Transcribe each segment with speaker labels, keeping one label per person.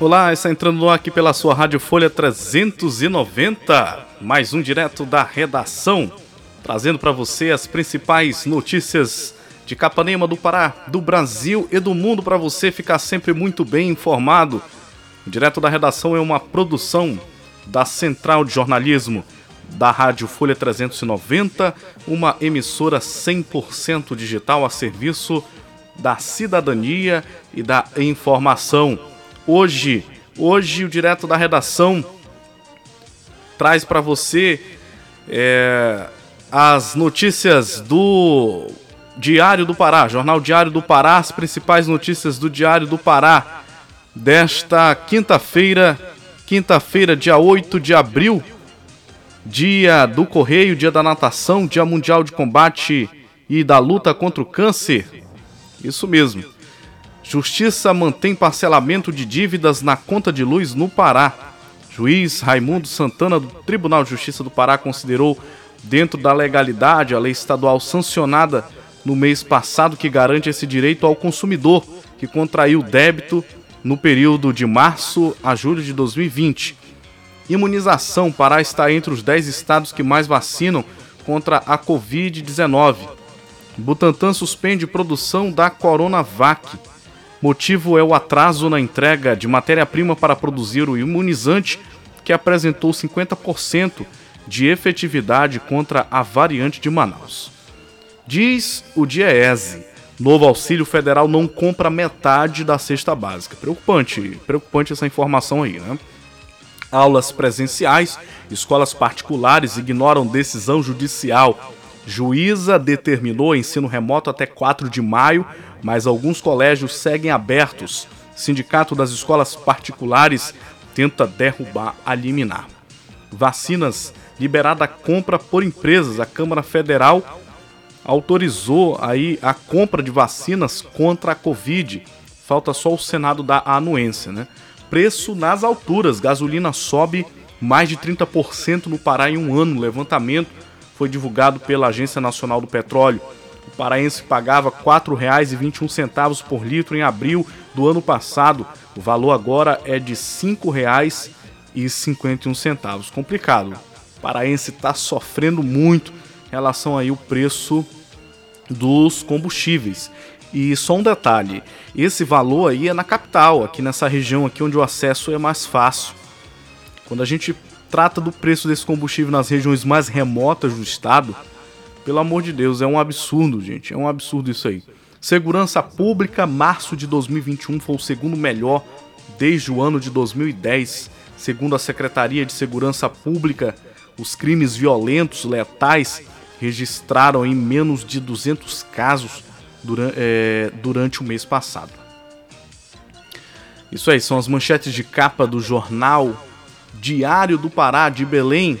Speaker 1: Olá, está entrando no ar aqui pela sua Rádio Folha 390, mais um direto da redação, trazendo para você as principais notícias de Capanema do Pará, do Brasil e do mundo para você ficar sempre muito bem informado. O direto da redação é uma produção da Central de Jornalismo da Rádio Folha 390, uma emissora 100% digital a serviço da cidadania e da informação hoje. Hoje o direto da redação traz para você é, as notícias do Diário do Pará, Jornal Diário do Pará, as principais notícias do Diário do Pará desta quinta-feira, quinta-feira, dia 8 de abril, dia do Correio, dia da natação, dia mundial de combate e da luta contra o câncer. Isso mesmo. Justiça mantém parcelamento de dívidas na conta de luz no Pará. Juiz Raimundo Santana do Tribunal de Justiça do Pará considerou, dentro da legalidade, a lei estadual sancionada no mês passado que garante esse direito ao consumidor que contraiu débito no período de março a julho de 2020. Imunização: Pará está entre os 10 estados que mais vacinam contra a Covid-19. Butantan suspende produção da Coronavac. Motivo é o atraso na entrega de matéria-prima para produzir o imunizante, que apresentou 50% de efetividade contra a variante de Manaus. Diz o Diese, novo auxílio federal não compra metade da cesta básica. Preocupante, preocupante essa informação aí, né? Aulas presenciais, escolas particulares ignoram decisão judicial. Juíza determinou ensino remoto até 4 de maio mas alguns colégios seguem abertos. Sindicato das escolas particulares tenta derrubar a liminar. Vacinas liberada a compra por empresas. A Câmara Federal autorizou aí a compra de vacinas contra a Covid. Falta só o Senado dar a anuência, né? Preço nas alturas. Gasolina sobe mais de 30% no Pará em um ano. O levantamento foi divulgado pela Agência Nacional do Petróleo. O paraense pagava R$ 4,21 por litro em abril do ano passado. O valor agora é de R$ 5,51. Complicado. O paraense está sofrendo muito em relação aí ao preço dos combustíveis. E só um detalhe, esse valor aí é na capital, aqui nessa região aqui onde o acesso é mais fácil. Quando a gente trata do preço desse combustível nas regiões mais remotas do estado, pelo amor de Deus, é um absurdo, gente. É um absurdo isso aí. Segurança Pública, março de 2021 foi o segundo melhor desde o ano de 2010. Segundo a Secretaria de Segurança Pública, os crimes violentos, letais, registraram em menos de 200 casos durante, é, durante o mês passado. Isso aí, são as manchetes de capa do jornal Diário do Pará de Belém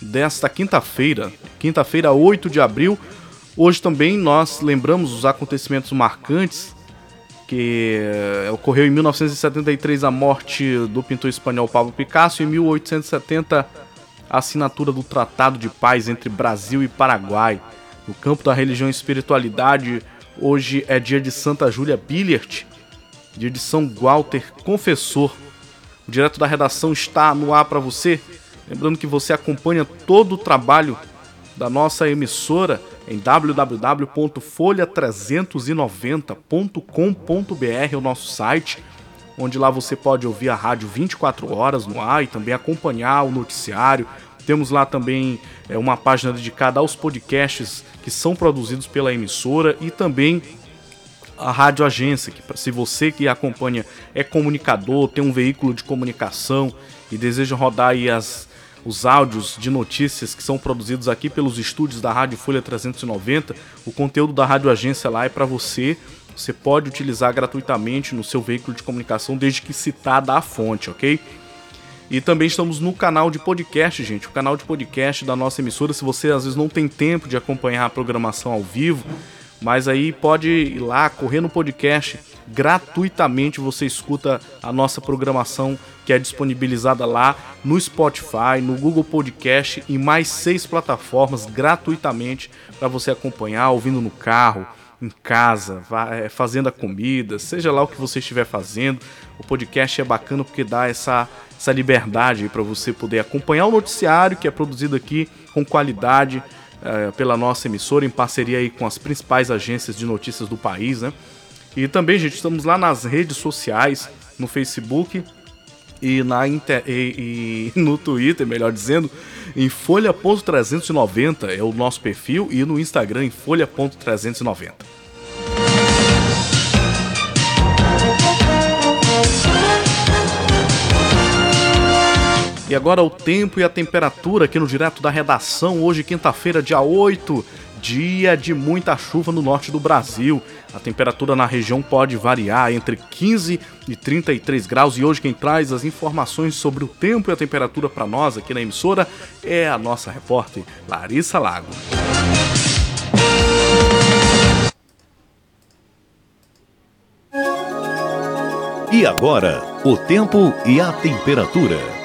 Speaker 1: desta quinta-feira, quinta-feira, 8 de abril. Hoje também nós lembramos os acontecimentos marcantes que eh, ocorreu em 1973 a morte do pintor espanhol Pablo Picasso e em 1870 a assinatura do Tratado de Paz entre Brasil e Paraguai. No campo da religião e espiritualidade, hoje é dia de Santa Júlia Billert, dia de São Walter Confessor. O direto da redação está no ar para você. Lembrando que você acompanha todo o trabalho da nossa emissora em www.folha390.com.br, o nosso site. onde lá você pode ouvir a rádio 24 horas no ar e também acompanhar o noticiário. Temos lá também é, uma página dedicada aos podcasts que são produzidos pela emissora e também a Rádio Agência, que se você que acompanha é comunicador, tem um veículo de comunicação e deseja rodar aí as, os áudios de notícias que são produzidos aqui pelos estúdios da Rádio Folha 390, o conteúdo da Rádio Agência lá é para você. Você pode utilizar gratuitamente no seu veículo de comunicação desde que citada a fonte, ok? E também estamos no canal de podcast, gente. O canal de podcast da nossa emissora. Se você às vezes não tem tempo de acompanhar a programação ao vivo, mas aí pode ir lá, correr no podcast. Gratuitamente você escuta a nossa programação que é disponibilizada lá no Spotify, no Google Podcast e mais seis plataformas gratuitamente para você acompanhar, ouvindo no carro, em casa, é, fazendo a comida, seja lá o que você estiver fazendo. O podcast é bacana porque dá essa, essa liberdade para você poder acompanhar o noticiário que é produzido aqui com qualidade é, pela nossa emissora, em parceria aí com as principais agências de notícias do país, né? E também, gente, estamos lá nas redes sociais, no Facebook e, na inter... e, e no Twitter, melhor dizendo, em folha.390 é o nosso perfil e no Instagram em folha.390. E agora o tempo e a temperatura aqui no Direto da Redação, hoje quinta-feira, dia 8, dia de muita chuva no norte do Brasil. A temperatura na região pode variar entre 15 e 33 graus e hoje quem traz as informações sobre o tempo e a temperatura para nós aqui na emissora é a nossa repórter Larissa Lago.
Speaker 2: E agora, o tempo e a temperatura.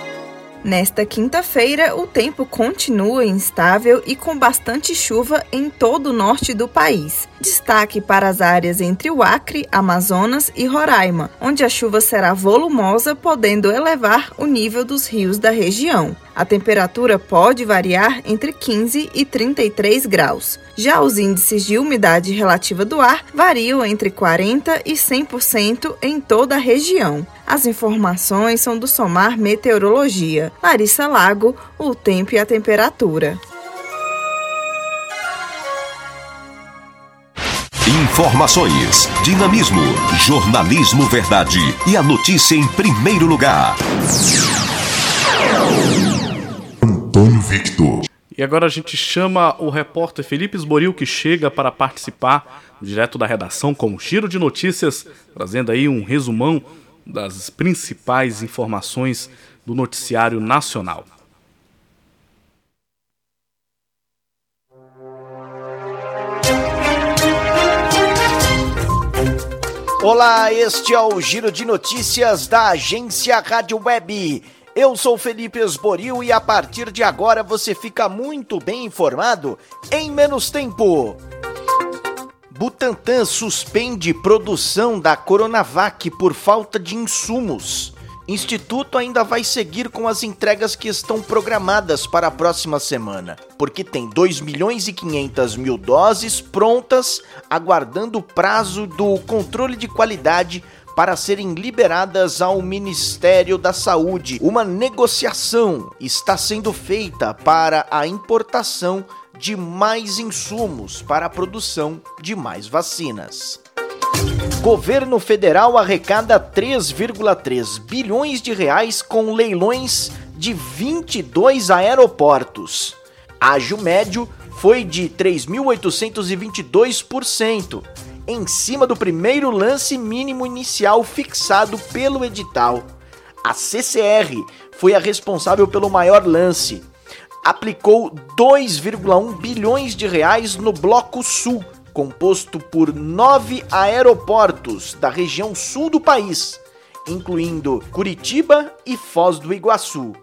Speaker 3: Nesta quinta-feira, o tempo continua instável e com bastante chuva em todo o norte do país. Destaque para as áreas entre o Acre, Amazonas e Roraima, onde a chuva será volumosa, podendo elevar o nível dos rios da região. A temperatura pode variar entre 15 e 33 graus. Já os índices de umidade relativa do ar variam entre 40 e 100% em toda a região. As informações são do Somar Meteorologia. Larissa Lago, o tempo e a temperatura.
Speaker 2: Informações, dinamismo, jornalismo verdade e a notícia em primeiro lugar.
Speaker 1: Antônio Victor. E agora a gente chama o repórter Felipe Esboril, que chega para participar direto da redação com um giro de notícias, trazendo aí um resumão das principais informações do noticiário nacional.
Speaker 4: Olá, este é o Giro de Notícias da agência Rádio Web. Eu sou Felipe Esboril e a partir de agora você fica muito bem informado em menos tempo. Butantan suspende produção da Coronavac por falta de insumos. Instituto ainda vai seguir com as entregas que estão programadas para a próxima semana, porque tem 2 milhões e 500 mil doses prontas, aguardando o prazo do controle de qualidade para serem liberadas ao Ministério da Saúde. Uma negociação está sendo feita para a importação de mais insumos para a produção de mais vacinas. Governo federal arrecada 3,3 bilhões de reais com leilões de 22 aeroportos. Ágio médio foi de 3.822%, em cima do primeiro lance mínimo inicial fixado pelo edital. A CCR foi a responsável pelo maior lance. Aplicou 2,1 bilhões de reais no Bloco Sul, composto por nove aeroportos da região sul do país, incluindo Curitiba e Foz do Iguaçu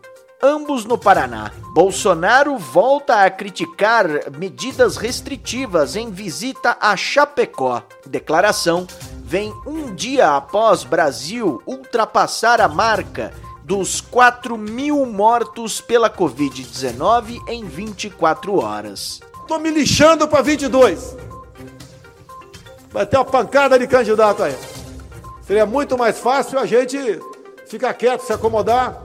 Speaker 4: ambos no Paraná. Bolsonaro volta a criticar medidas restritivas em visita a Chapecó. Declaração vem um dia após Brasil ultrapassar a marca dos 4 mil mortos pela Covid-19 em 24 horas.
Speaker 5: Tô me lixando para 22. Vai ter uma pancada de candidato aí.
Speaker 6: Seria muito mais fácil a gente ficar quieto, se acomodar,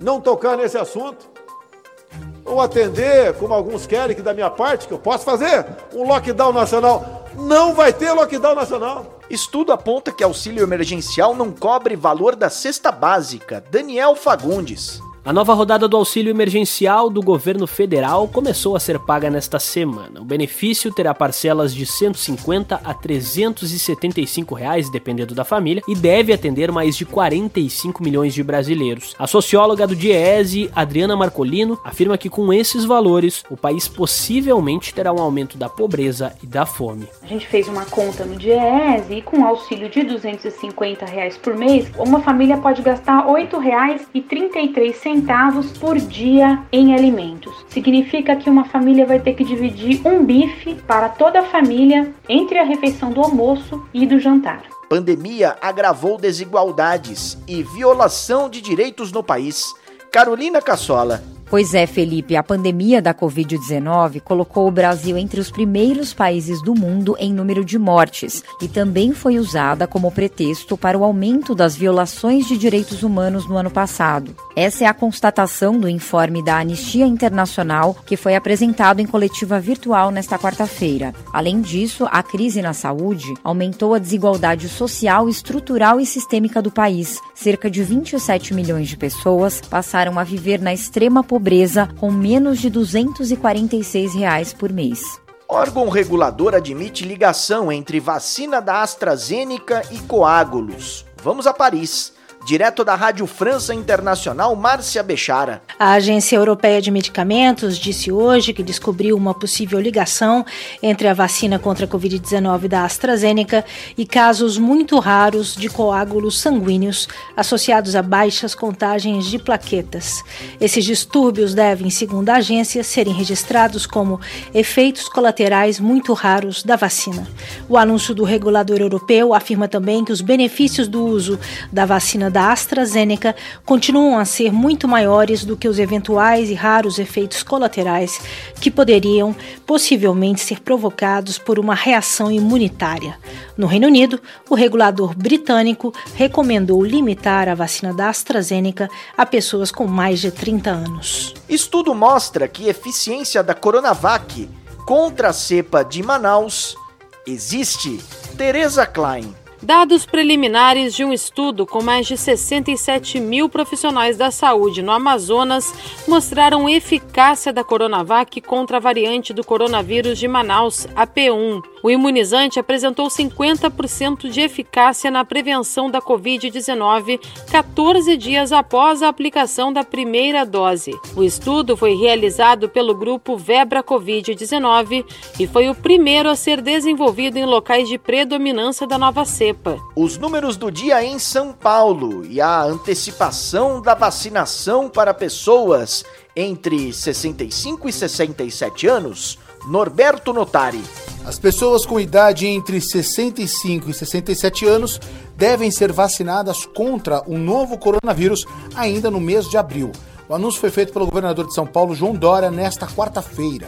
Speaker 6: não tocar nesse assunto, ou atender, como alguns querem, que da minha parte, que eu posso fazer, um lockdown nacional. Não vai ter lockdown nacional.
Speaker 4: Estudo aponta que auxílio emergencial não cobre valor da cesta básica. Daniel Fagundes.
Speaker 7: A nova rodada do auxílio emergencial do governo federal começou a ser paga nesta semana. O benefício terá parcelas de 150 a 375 reais, dependendo da família, e deve atender mais de 45 milhões de brasileiros. A socióloga do DIEESE, Adriana Marcolino, afirma que com esses valores, o país possivelmente terá um aumento da pobreza e da fome.
Speaker 8: A gente fez uma conta no DIEESE e com auxílio de 250 reais por mês, uma família pode gastar R$ 8,33 centavos por dia em alimentos. Significa que uma família vai ter que dividir um bife para toda a família entre a refeição do almoço e do jantar.
Speaker 4: Pandemia agravou desigualdades e violação de direitos no país. Carolina Cassola,
Speaker 9: Pois é, Felipe, a pandemia da Covid-19 colocou o Brasil entre os primeiros países do mundo em número de mortes e também foi usada como pretexto para o aumento das violações de direitos humanos no ano passado. Essa é a constatação do informe da Anistia Internacional que foi apresentado em coletiva virtual nesta quarta-feira. Além disso, a crise na saúde aumentou a desigualdade social, estrutural e sistêmica do país. Cerca de 27 milhões de pessoas passaram a viver na extrema pobreza pobreza com menos de 246 reais por mês.
Speaker 4: Órgão regulador admite ligação entre vacina da AstraZeneca e coágulos. Vamos a Paris. Direto da Rádio França Internacional, Márcia Bechara.
Speaker 10: A Agência Europeia de Medicamentos disse hoje que descobriu uma possível ligação entre a vacina contra a Covid-19 da AstraZeneca e casos muito raros de coágulos sanguíneos associados a baixas contagens de plaquetas. Esses distúrbios devem, segundo a agência, serem registrados como efeitos colaterais muito raros da vacina. O anúncio do regulador europeu afirma também que os benefícios do uso da vacina da AstraZeneca continuam a ser muito maiores do que os eventuais e raros efeitos colaterais que poderiam possivelmente ser provocados por uma reação imunitária. No Reino Unido, o regulador britânico recomendou limitar a vacina da AstraZeneca a pessoas com mais de 30 anos.
Speaker 4: Estudo mostra que a eficiência da Coronavac contra a cepa de Manaus existe. Teresa Klein.
Speaker 11: Dados preliminares de um estudo com mais de 67 mil profissionais da saúde no Amazonas mostraram eficácia da Coronavac contra a variante do coronavírus de Manaus, a P1. O imunizante apresentou 50% de eficácia na prevenção da Covid-19 14 dias após a aplicação da primeira dose. O estudo foi realizado pelo grupo Vebra Covid-19 e foi o primeiro a ser desenvolvido em locais de predominância da nova cepa.
Speaker 4: Os números do dia em São Paulo e a antecipação da vacinação para pessoas entre 65 e 67 anos Norberto Notari.
Speaker 12: As pessoas com idade entre 65 e 67 anos devem ser vacinadas contra o novo coronavírus ainda no mês de abril. O anúncio foi feito pelo governador de São Paulo, João Dória, nesta quarta-feira.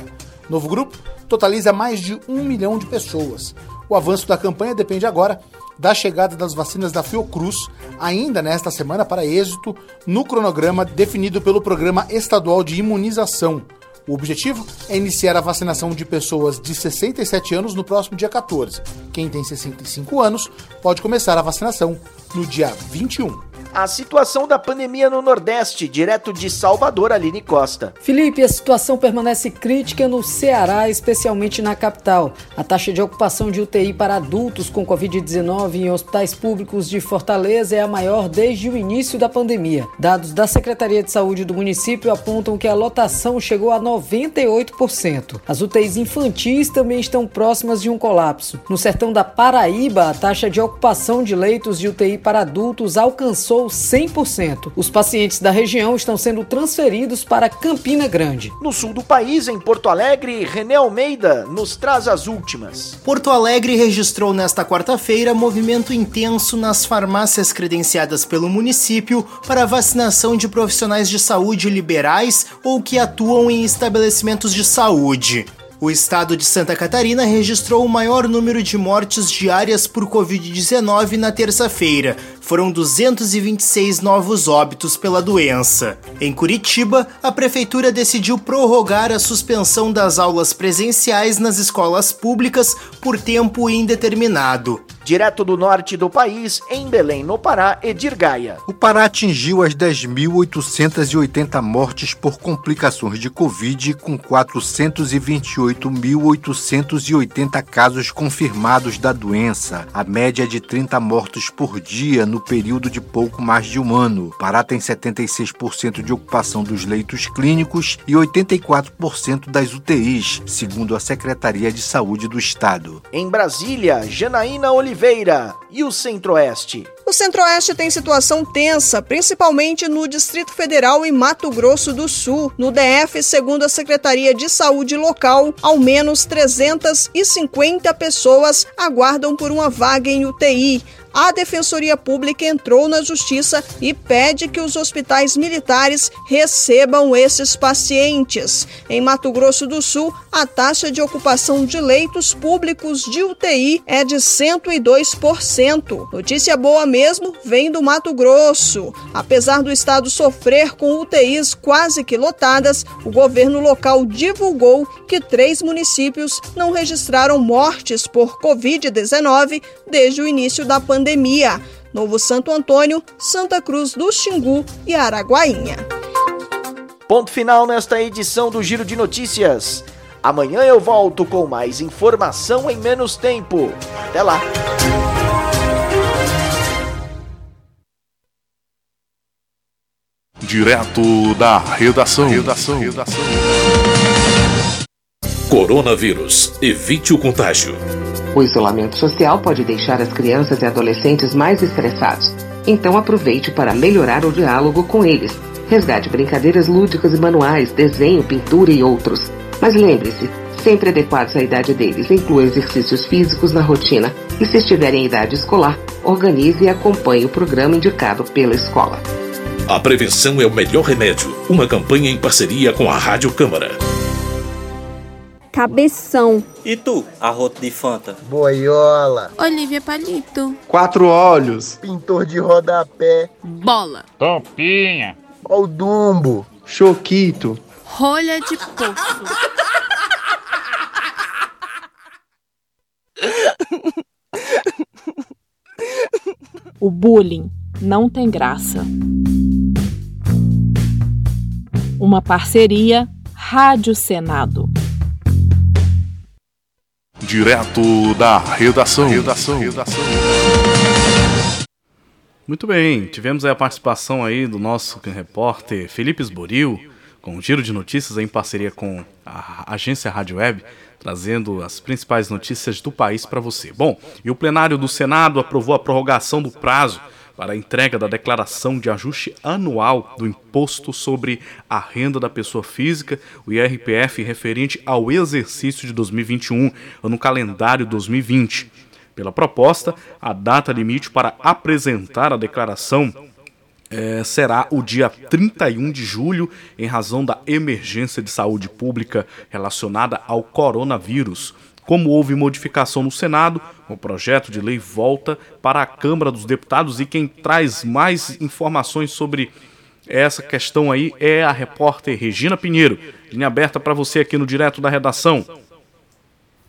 Speaker 12: Novo grupo totaliza mais de um milhão de pessoas. O avanço da campanha depende agora da chegada das vacinas da Fiocruz, ainda nesta semana, para êxito no cronograma definido pelo Programa Estadual de Imunização. O objetivo é iniciar a vacinação de pessoas de 67 anos no próximo dia 14. Quem tem 65 anos pode começar a vacinação no dia 21
Speaker 4: a situação da pandemia no Nordeste, direto de Salvador, Aline Costa.
Speaker 13: Felipe, a situação permanece crítica no Ceará, especialmente na capital. A taxa de ocupação de UTI para adultos com Covid-19 em hospitais públicos de Fortaleza é a maior desde o início da pandemia. Dados da Secretaria de Saúde do município apontam que a lotação chegou a 98%. As UTIs infantis também estão próximas de um colapso. No sertão da Paraíba, a taxa de ocupação de leitos de UTI para adultos alcançou alcançou 100%. Os pacientes da região estão sendo transferidos para Campina Grande.
Speaker 4: No sul do país, em Porto Alegre, René Almeida nos traz as últimas.
Speaker 14: Porto Alegre registrou nesta quarta-feira movimento intenso nas farmácias credenciadas pelo município para vacinação de profissionais de saúde liberais ou que atuam em estabelecimentos de saúde. O estado de Santa Catarina registrou o maior número de mortes diárias por Covid-19 na terça-feira. Foram 226 novos óbitos pela doença. Em Curitiba, a prefeitura decidiu prorrogar a suspensão das aulas presenciais nas escolas públicas por tempo indeterminado.
Speaker 4: Direto do norte do país, em Belém, no Pará, Edir Gaia.
Speaker 15: O Pará atingiu as 10.880 mortes por complicações de Covid, com 428.880 casos confirmados da doença. A média é de 30 mortos por dia no período de pouco mais de um ano. O Pará tem 76% de ocupação dos leitos clínicos e 84% das UTIs, segundo a Secretaria de Saúde do Estado.
Speaker 4: Em Brasília, Janaína Oliveira Oliveira e o Centro-Oeste.
Speaker 16: O Centro-Oeste tem situação tensa, principalmente no Distrito Federal e Mato Grosso do Sul. No DF, segundo a Secretaria de Saúde local, ao menos 350 pessoas aguardam por uma vaga em UTI a Defensoria Pública entrou na Justiça e pede que os hospitais militares recebam esses pacientes. Em Mato Grosso do Sul, a taxa de ocupação de leitos públicos de UTI é de 102%. Notícia boa mesmo vem do Mato Grosso. Apesar do estado sofrer com UTIs quase que lotadas, o governo local divulgou que três municípios não registraram mortes por Covid-19 desde o início da pandemia: Novo Santo Antônio, Santa Cruz do Xingu e Araguainha.
Speaker 4: Ponto final nesta edição do Giro de Notícias. Amanhã eu volto com mais informação em menos tempo. Até lá!
Speaker 17: Direto da redação. redação. redação.
Speaker 18: Coronavírus. Evite o contágio.
Speaker 19: O isolamento social pode deixar as crianças e adolescentes mais estressados. Então aproveite para melhorar o diálogo com eles. Resgate brincadeiras lúdicas e manuais, desenho, pintura e outros. Mas lembre-se, sempre adequados à idade deles. Inclua exercícios físicos na rotina e, se estiverem em idade escolar, organize e acompanhe o programa indicado pela escola.
Speaker 18: A prevenção é o melhor remédio. Uma campanha em parceria com a Rádio Câmara.
Speaker 20: Cabeção.
Speaker 21: E tu, arroto de Fanta?
Speaker 22: Boiola.
Speaker 20: Olivia Palito.
Speaker 23: Quatro olhos.
Speaker 22: Pintor de rodapé.
Speaker 20: Bola.
Speaker 23: Tampinha.
Speaker 22: O Dumbo.
Speaker 23: Choquito.
Speaker 20: Rolha de poço.
Speaker 24: o bullying não tem graça. Uma parceria Rádio Senado.
Speaker 17: Direto da redação. redação. redação.
Speaker 1: Muito bem, tivemos a participação aí do nosso repórter Felipe Esboril, com um giro de notícias em parceria com a agência Rádio Web, trazendo as principais notícias do país para você. Bom, e o plenário do Senado aprovou a prorrogação do prazo para a entrega da declaração de ajuste anual do Imposto sobre a Renda da Pessoa Física, o IRPF, referente ao exercício de 2021, no calendário 2020. Pela proposta, a data limite para apresentar a declaração é, será o dia 31 de julho, em razão da emergência de saúde pública relacionada ao coronavírus. Como houve modificação no Senado, o projeto de lei volta para a Câmara dos Deputados e quem traz mais informações sobre essa questão aí é a repórter Regina Pinheiro. Linha aberta para você aqui no Direto da Redação.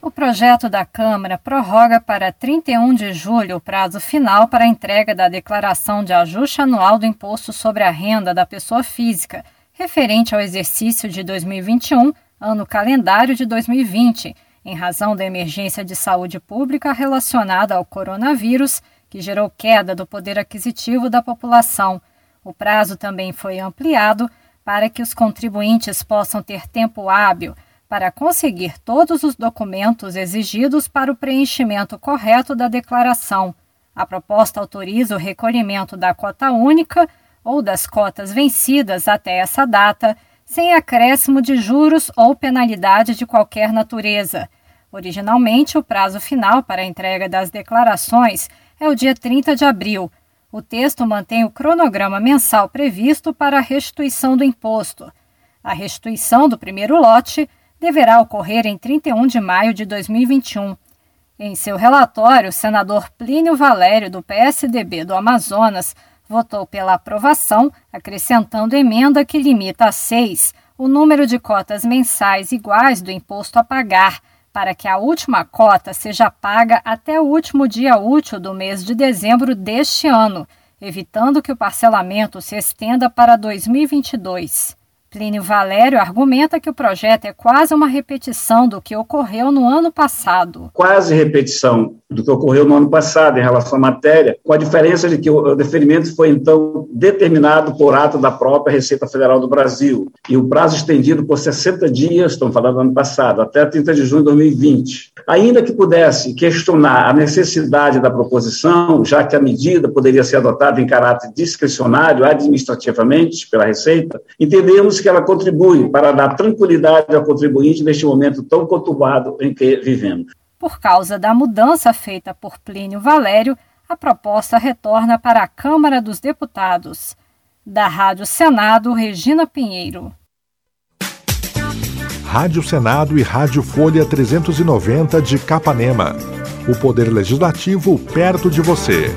Speaker 25: O projeto da Câmara prorroga para 31 de julho o prazo final para a entrega da declaração de ajuste anual do Imposto sobre a Renda da Pessoa Física, referente ao exercício de 2021, ano calendário de 2020 em razão da emergência de saúde pública relacionada ao coronavírus, que gerou queda do poder aquisitivo da população. O prazo também foi ampliado para que os contribuintes possam ter tempo hábil para conseguir todos os documentos exigidos para o preenchimento correto da declaração. A proposta autoriza o recolhimento da cota única ou das cotas vencidas até essa data sem acréscimo de juros ou penalidade de qualquer natureza. Originalmente, o prazo final para a entrega das declarações é o dia 30 de abril. O texto mantém o cronograma mensal previsto para a restituição do imposto. A restituição do primeiro lote deverá ocorrer em 31 de maio de 2021. Em seu relatório, o senador Plínio Valério, do PSDB do Amazonas, votou pela aprovação, acrescentando emenda que limita a seis o número de cotas mensais iguais do imposto a pagar, para que a última cota seja paga até o último dia útil do mês de dezembro deste ano, evitando que o parcelamento se estenda para 2022. Plínio Valério argumenta que o projeto é quase uma repetição do que ocorreu no ano passado.
Speaker 8: Quase repetição do que ocorreu no ano passado em relação à matéria, com a diferença de que o deferimento foi então determinado por ato da própria Receita Federal do Brasil e o prazo estendido por 60 dias, estamos falando do ano passado, até 30 de junho de 2020. Ainda que pudesse questionar a necessidade da proposição, já que a medida poderia ser adotada em caráter discricionário administrativamente pela Receita, entendemos que ela contribui para dar tranquilidade ao contribuinte neste momento tão conturbado em que vivemos.
Speaker 25: Por causa da mudança feita por Plínio Valério, a proposta retorna para a Câmara dos Deputados. Da Rádio Senado, Regina Pinheiro.
Speaker 17: Rádio Senado e Rádio Folha 390 de Capanema. O Poder Legislativo perto de você.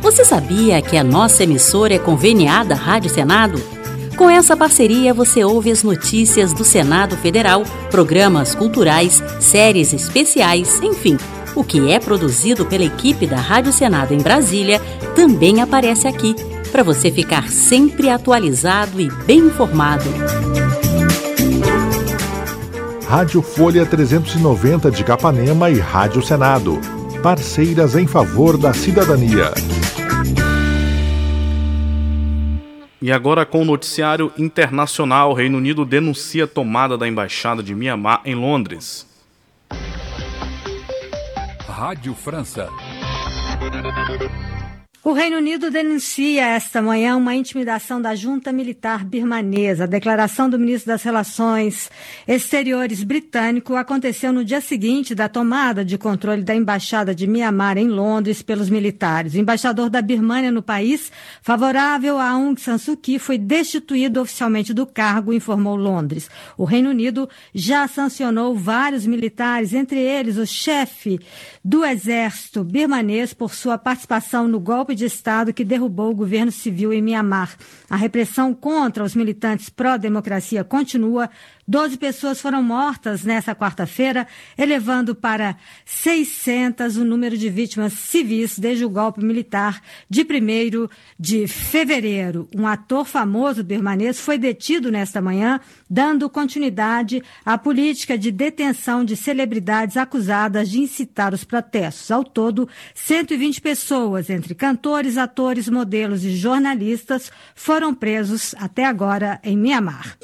Speaker 26: Você sabia que a nossa emissora é conveniada à Rádio Senado? Com essa parceria, você ouve as notícias do Senado Federal, programas culturais, séries especiais, enfim. O que é produzido pela equipe da Rádio Senado em Brasília também aparece aqui, para você ficar sempre atualizado e bem informado.
Speaker 17: Rádio Folha 390 de Capanema e Rádio Senado. Parceiras em favor da cidadania.
Speaker 1: E agora com o noticiário internacional, o Reino Unido denuncia a tomada da embaixada de Mianmar em Londres.
Speaker 27: Rádio França.
Speaker 28: O Reino Unido denuncia esta manhã uma intimidação da junta militar birmanesa. A declaração do ministro das Relações Exteriores britânico aconteceu no dia seguinte da tomada de controle da embaixada de Mianmar em Londres pelos militares. O embaixador da Birmânia no país, favorável a Aung San Suu Kyi, foi destituído oficialmente do cargo, informou Londres. O Reino Unido já sancionou vários militares, entre eles o chefe do exército birmanês por sua participação no golpe de Estado que derrubou o governo civil em Mianmar. A repressão contra os militantes pró-democracia continua. Doze pessoas foram mortas nessa quarta-feira, elevando para 600 o número de vítimas civis desde o golpe militar de 1 de fevereiro. Um ator famoso birmanês foi detido nesta manhã, dando continuidade à política de detenção de celebridades acusadas de incitar os protestos. Ao todo, 120 pessoas, entre cantores, atores, modelos e jornalistas, foram presos até agora em Mianmar.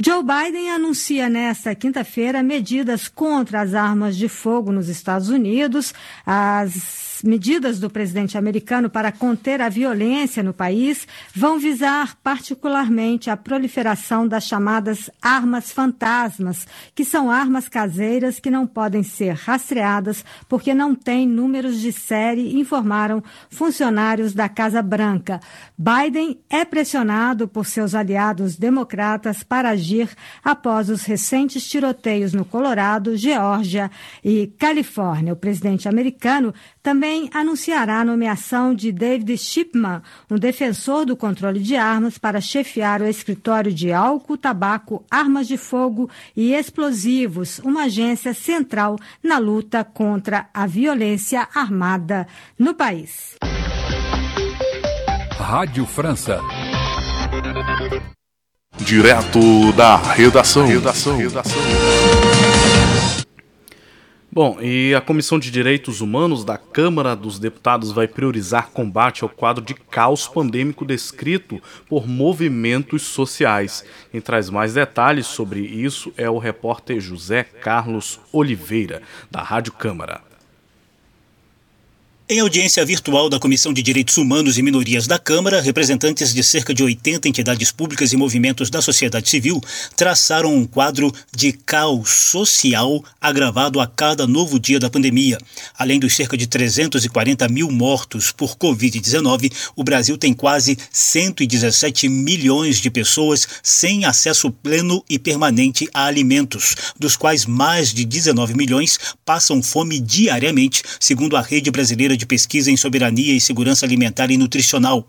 Speaker 28: Joe Biden anuncia nesta quinta-feira medidas contra as armas de fogo nos Estados Unidos. As medidas do presidente americano para conter a violência no país vão visar particularmente a proliferação das chamadas armas fantasmas, que são armas caseiras que não podem ser rastreadas porque não têm números de série, informaram funcionários da Casa Branca. Biden é pressionado por seus aliados democratas para agir após os recentes tiroteios no Colorado, Geórgia e Califórnia. O presidente americano também anunciará a nomeação de David Shipman, um defensor do controle de armas, para chefiar o escritório de álcool, tabaco, armas de fogo e explosivos, uma agência central na luta contra a violência armada no país.
Speaker 27: Rádio França.
Speaker 17: Direto da redação. redação. redação.
Speaker 1: Bom, e a Comissão de Direitos Humanos da Câmara dos Deputados vai priorizar combate ao quadro de caos pandêmico descrito por movimentos sociais. Quem traz mais detalhes sobre isso é o repórter José Carlos Oliveira, da Rádio Câmara.
Speaker 29: Em audiência virtual da Comissão de Direitos Humanos e Minorias da Câmara, representantes de cerca de 80 entidades públicas e movimentos da sociedade civil traçaram um quadro de caos social agravado a cada novo dia da pandemia. Além dos cerca de 340 mil mortos por Covid-19, o Brasil tem quase 117 milhões de pessoas sem acesso pleno e permanente a alimentos, dos quais mais de 19 milhões passam fome diariamente, segundo a Rede Brasileira de Pesquisa em Soberania e Segurança Alimentar e Nutricional.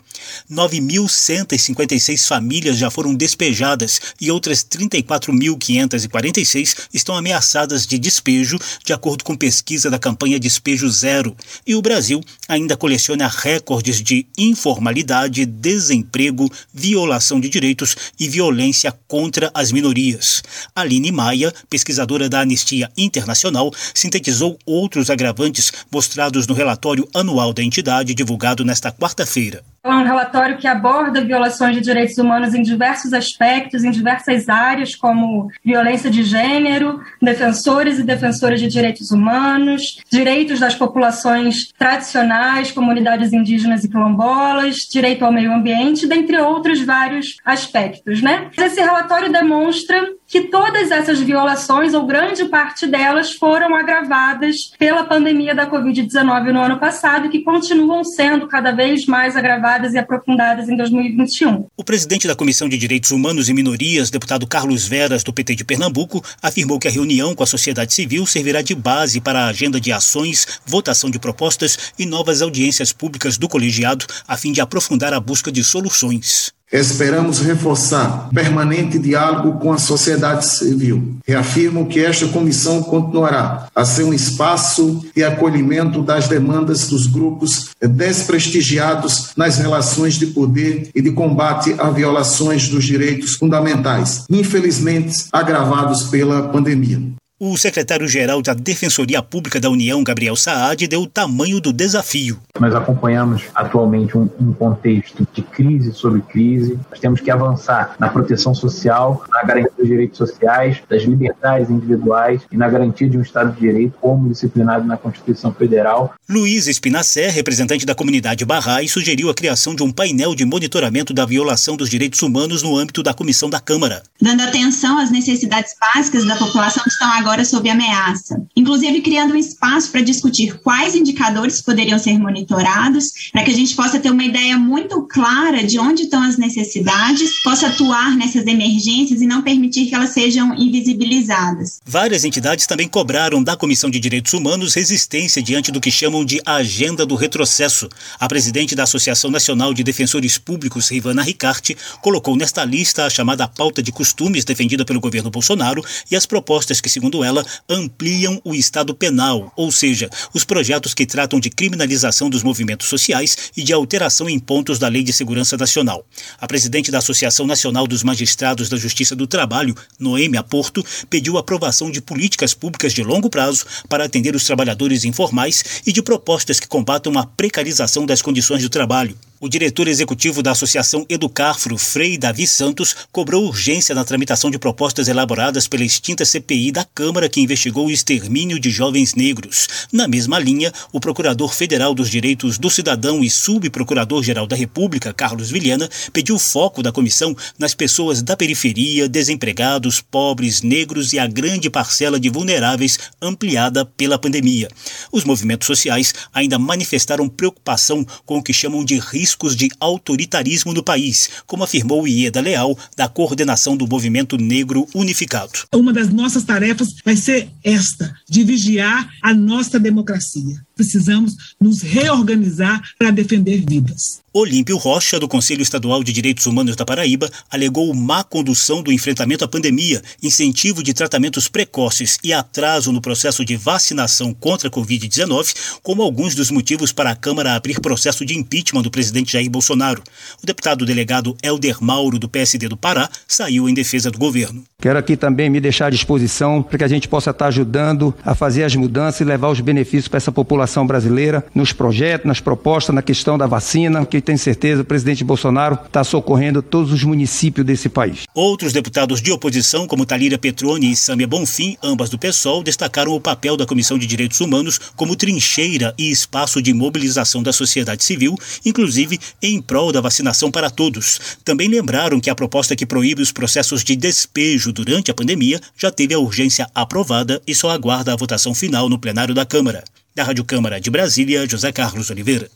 Speaker 29: 9.156 famílias já foram despejadas e outras 34.546 estão ameaçadas de despejo, de acordo com pesquisa da campanha Despejo Zero. E o Brasil ainda coleciona recordes de informalidade, desemprego, violação de direitos e violência contra as minorias. Aline Maia, pesquisadora da Anistia Internacional, sintetizou outros agravantes mostrados no relatório anual da entidade divulgado nesta quarta-feira.
Speaker 30: É um relatório que aborda violações de direitos humanos em diversos aspectos, em diversas áreas, como violência de gênero, defensores e defensoras de direitos humanos, direitos das populações tradicionais, comunidades indígenas e quilombolas, direito ao meio ambiente, dentre outros vários aspectos. Né? Esse relatório demonstra que todas essas violações, ou grande parte delas, foram agravadas pela pandemia da Covid-19 no ano passado e que continuam sendo cada vez mais agravadas e aprofundadas em 2021.
Speaker 29: O presidente da Comissão de Direitos Humanos e Minorias, deputado Carlos Veras, do PT de Pernambuco, afirmou que a reunião com a sociedade civil servirá de base para a agenda de ações, votação de propostas e novas audiências públicas do colegiado, a fim de aprofundar a busca de soluções.
Speaker 6: Esperamos reforçar permanente diálogo com a sociedade civil. Reafirmo que esta comissão continuará a ser um espaço de acolhimento das demandas dos grupos desprestigiados nas relações de poder e de combate a violações dos direitos fundamentais, infelizmente agravados pela pandemia.
Speaker 29: O secretário-geral da Defensoria Pública da União, Gabriel Saad, deu o tamanho do desafio.
Speaker 31: Nós acompanhamos atualmente um, um, contexto de crise sobre crise. Nós temos que avançar na proteção social, na garantia dos direitos sociais, das liberdades individuais e na garantia de um Estado de Direito, como disciplinado na Constituição Federal.
Speaker 29: Luiz Espinacé, representante da comunidade Barrai, sugeriu a criação de um painel de monitoramento da violação dos direitos humanos no âmbito da comissão da Câmara.
Speaker 32: Dando atenção às necessidades básicas da população que estão agora agora sob ameaça, inclusive criando um espaço para discutir quais indicadores poderiam ser monitorados, para que a gente possa ter uma ideia muito clara de onde estão as necessidades, possa atuar nessas emergências e não permitir que elas sejam invisibilizadas.
Speaker 29: Várias entidades também cobraram da Comissão de Direitos Humanos resistência diante do que chamam de agenda do retrocesso. A presidente da Associação Nacional de Defensores Públicos, Rivana Ricarte, colocou nesta lista a chamada pauta de costumes defendida pelo governo Bolsonaro e as propostas que, segundo ela, ampliam o Estado penal, ou seja, os projetos que tratam de criminalização dos movimentos sociais e de alteração em pontos da Lei de Segurança Nacional. A presidente da Associação Nacional dos Magistrados da Justiça do Trabalho, Noêmia Porto, pediu aprovação de políticas públicas de longo prazo para atender os trabalhadores informais e de propostas que combatam a precarização das condições do trabalho. O diretor executivo da Associação Educarfro, Frei Davi Santos, cobrou urgência na tramitação de propostas elaboradas pela extinta CPI da Câmara que investigou o extermínio de jovens negros. Na mesma linha, o Procurador Federal dos Direitos do Cidadão e Subprocurador-Geral da República, Carlos Vilhena, pediu foco da comissão nas pessoas da periferia, desempregados, pobres, negros e a grande parcela de vulneráveis ampliada pela pandemia. Os movimentos sociais ainda manifestaram preocupação com o que chamam de risco riscos de autoritarismo no país, como afirmou Ieda Leal, da coordenação do Movimento Negro Unificado.
Speaker 33: Uma das nossas tarefas vai ser esta, de vigiar a nossa democracia. Precisamos nos reorganizar para defender vidas.
Speaker 29: Olímpio Rocha, do Conselho Estadual de Direitos Humanos da Paraíba, alegou má condução do enfrentamento à pandemia, incentivo de tratamentos precoces e atraso no processo de vacinação contra a Covid-19 como alguns dos motivos para a Câmara abrir processo de impeachment do presidente Jair Bolsonaro. O deputado delegado Helder Mauro, do PSD do Pará, saiu em defesa do governo.
Speaker 34: Quero aqui também me deixar à disposição para que a gente possa estar ajudando a fazer as mudanças e levar os benefícios para essa população população brasileira nos projetos, nas propostas, na questão da vacina, que tenho certeza o presidente Bolsonaro está socorrendo todos os municípios desse país.
Speaker 29: Outros deputados de oposição, como Talíria Petroni e Sâmia Bonfim, ambas do PSOL, destacaram o papel da Comissão de Direitos Humanos como trincheira e espaço de mobilização da sociedade civil, inclusive em prol da vacinação para todos. Também lembraram que a proposta que proíbe os processos de despejo durante a pandemia já teve a urgência aprovada e só aguarda a votação final no plenário da Câmara. Da Rádio Câmara de Brasília, José Carlos Oliveira.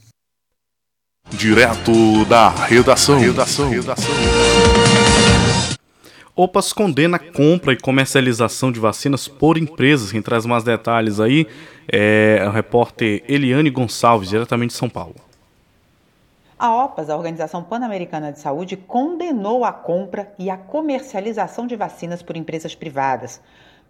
Speaker 17: Direto da redação. redação. redação.
Speaker 1: OPAS condena a compra e comercialização de vacinas por empresas. Quem traz mais detalhes aí é o repórter Eliane Gonçalves, diretamente de São Paulo.
Speaker 35: A OPAS, a Organização Pan-Americana de Saúde, condenou a compra e a comercialização de vacinas por empresas privadas.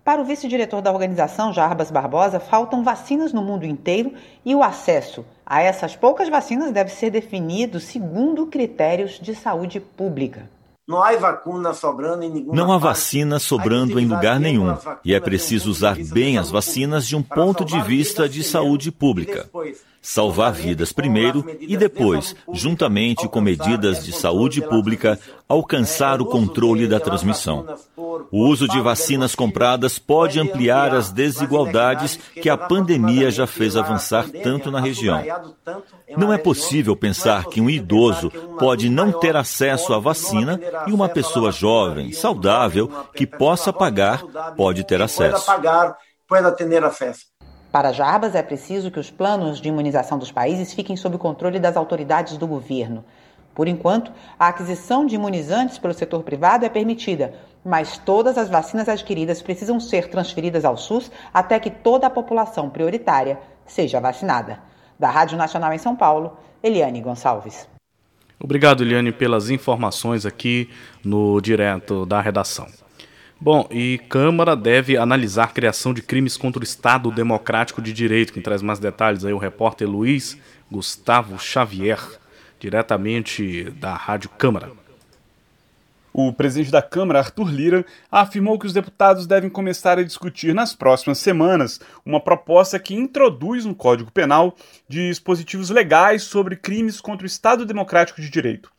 Speaker 35: Para o vice-diretor da organização, Jarbas Barbosa, faltam vacinas no mundo inteiro e o acesso a essas poucas vacinas deve ser definido segundo critérios de saúde pública.
Speaker 36: Não há vacina sobrando em nenhuma
Speaker 31: Não há vacina sobrando em lugar nenhum. e é preciso usar bem as vacinas de um ponto de vista de saúde pública. Salvar vidas primeiro e depois, juntamente com medidas de saúde pública, alcançar o controle da transmissão. O uso de vacinas compradas pode ampliar as desigualdades que a pandemia já fez avançar tanto na região. Não é possível pensar que um idoso pode não ter acesso à vacina e uma pessoa jovem, saudável, que possa pagar, pode ter acesso.
Speaker 35: Para Jarbas, é preciso que os planos de imunização dos países fiquem sob controle das autoridades do governo. Por enquanto, a aquisição de imunizantes pelo setor privado é permitida, mas todas as vacinas adquiridas precisam ser transferidas ao SUS até que toda a população prioritária seja vacinada. Da Rádio Nacional em São Paulo, Eliane Gonçalves.
Speaker 1: Obrigado, Eliane, pelas informações aqui no direto da redação. Bom, e Câmara deve analisar a criação de crimes contra o Estado Democrático de Direito. Quem traz mais detalhes aí o repórter Luiz Gustavo Xavier, diretamente da Rádio Câmara.
Speaker 33: O presidente da Câmara, Arthur Lira, afirmou que os deputados devem começar a discutir nas próximas semanas uma proposta que introduz no Código Penal dispositivos legais sobre crimes contra o Estado Democrático de Direito.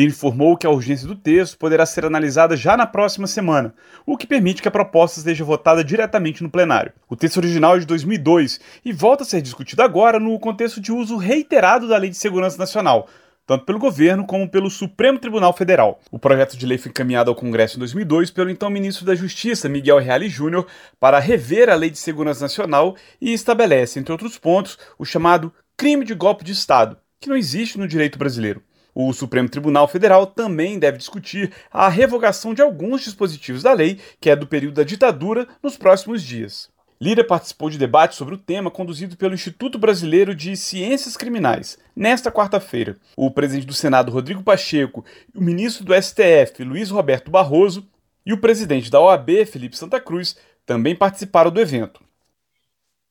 Speaker 33: Ele informou que a urgência do texto poderá ser analisada já na próxima semana, o que permite que a proposta seja votada diretamente no plenário. O texto original é de 2002 e volta a ser discutido agora no contexto de uso reiterado da Lei de Segurança Nacional, tanto pelo governo como pelo Supremo Tribunal Federal. O projeto de lei foi encaminhado ao Congresso em 2002 pelo então ministro da Justiça, Miguel Reale Júnior, para rever a Lei de Segurança Nacional e estabelece, entre outros pontos, o chamado crime de golpe de Estado, que não existe no direito brasileiro. O Supremo Tribunal Federal também deve discutir a revogação de alguns dispositivos da lei, que é do período da ditadura, nos próximos dias. Lira participou de debate sobre o tema conduzido pelo Instituto Brasileiro de Ciências Criminais, nesta quarta-feira. O presidente do Senado, Rodrigo Pacheco, o ministro do STF, Luiz Roberto Barroso, e o presidente da OAB, Felipe Santa Cruz, também participaram do evento.